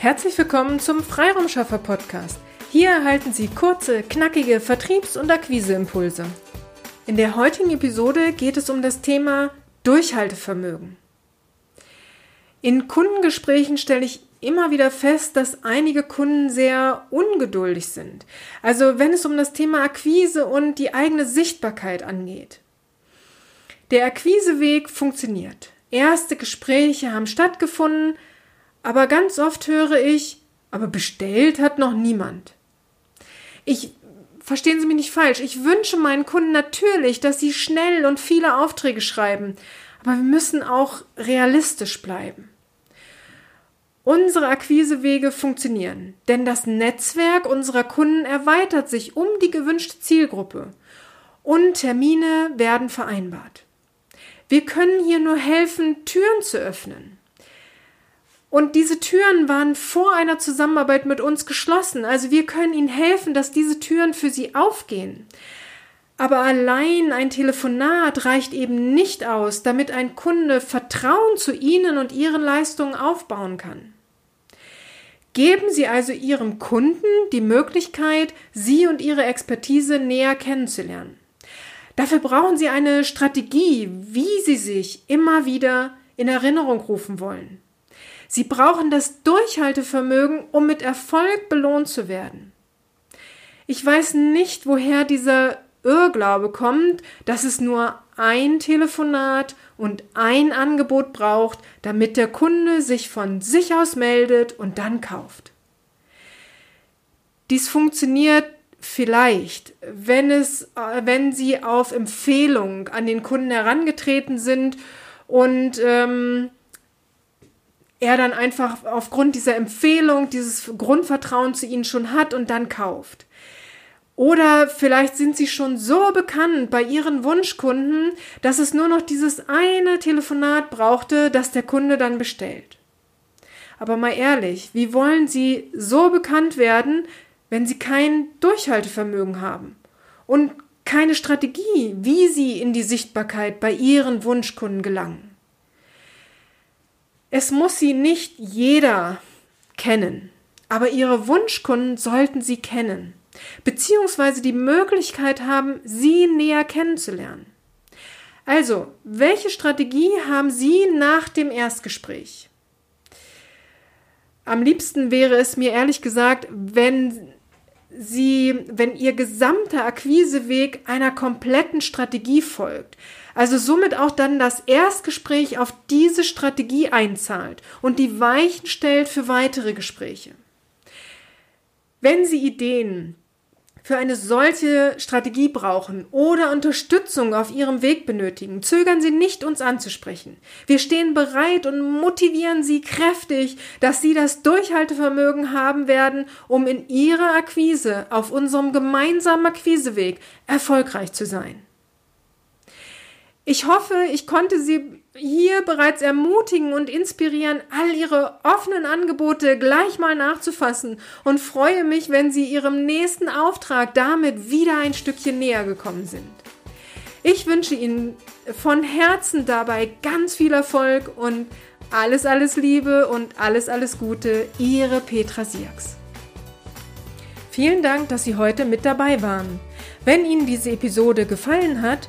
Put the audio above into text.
Herzlich willkommen zum Freiraumschaffer Podcast. Hier erhalten Sie kurze, knackige Vertriebs- und Akquiseimpulse. In der heutigen Episode geht es um das Thema Durchhaltevermögen. In Kundengesprächen stelle ich immer wieder fest, dass einige Kunden sehr ungeduldig sind. Also wenn es um das Thema Akquise und die eigene Sichtbarkeit angeht. Der Akquiseweg funktioniert. Erste Gespräche haben stattgefunden, aber ganz oft höre ich, aber bestellt hat noch niemand. Ich verstehen Sie mich nicht falsch, ich wünsche meinen Kunden natürlich, dass sie schnell und viele Aufträge schreiben, aber wir müssen auch realistisch bleiben. Unsere Akquisewege funktionieren, denn das Netzwerk unserer Kunden erweitert sich um die gewünschte Zielgruppe und Termine werden vereinbart. Wir können hier nur helfen, Türen zu öffnen. Und diese Türen waren vor einer Zusammenarbeit mit uns geschlossen. Also wir können Ihnen helfen, dass diese Türen für Sie aufgehen. Aber allein ein Telefonat reicht eben nicht aus, damit ein Kunde Vertrauen zu Ihnen und Ihren Leistungen aufbauen kann. Geben Sie also Ihrem Kunden die Möglichkeit, Sie und Ihre Expertise näher kennenzulernen. Dafür brauchen Sie eine Strategie, wie Sie sich immer wieder in Erinnerung rufen wollen. Sie brauchen das Durchhaltevermögen, um mit Erfolg belohnt zu werden. Ich weiß nicht, woher dieser Irrglaube kommt, dass es nur ein Telefonat und ein Angebot braucht, damit der Kunde sich von sich aus meldet und dann kauft. Dies funktioniert vielleicht, wenn es, wenn Sie auf Empfehlung an den Kunden herangetreten sind und ähm, er dann einfach aufgrund dieser Empfehlung dieses Grundvertrauen zu ihnen schon hat und dann kauft. Oder vielleicht sind sie schon so bekannt bei ihren Wunschkunden, dass es nur noch dieses eine Telefonat brauchte, das der Kunde dann bestellt. Aber mal ehrlich, wie wollen sie so bekannt werden, wenn sie kein Durchhaltevermögen haben und keine Strategie, wie sie in die Sichtbarkeit bei ihren Wunschkunden gelangen? Es muss sie nicht jeder kennen, aber ihre Wunschkunden sollten sie kennen, beziehungsweise die Möglichkeit haben, sie näher kennenzulernen. Also, welche Strategie haben Sie nach dem Erstgespräch? Am liebsten wäre es mir ehrlich gesagt, wenn Sie, wenn Ihr gesamter Akquiseweg einer kompletten Strategie folgt. Also somit auch dann das Erstgespräch auf diese Strategie einzahlt und die Weichen stellt für weitere Gespräche. Wenn Sie Ideen für eine solche Strategie brauchen oder Unterstützung auf Ihrem Weg benötigen, zögern Sie nicht, uns anzusprechen. Wir stehen bereit und motivieren Sie kräftig, dass Sie das Durchhaltevermögen haben werden, um in Ihrer Akquise auf unserem gemeinsamen Akquiseweg erfolgreich zu sein. Ich hoffe, ich konnte Sie hier bereits ermutigen und inspirieren, all Ihre offenen Angebote gleich mal nachzufassen und freue mich, wenn Sie Ihrem nächsten Auftrag damit wieder ein Stückchen näher gekommen sind. Ich wünsche Ihnen von Herzen dabei ganz viel Erfolg und alles, alles Liebe und alles, alles Gute, Ihre Petra Siaks. Vielen Dank, dass Sie heute mit dabei waren. Wenn Ihnen diese Episode gefallen hat,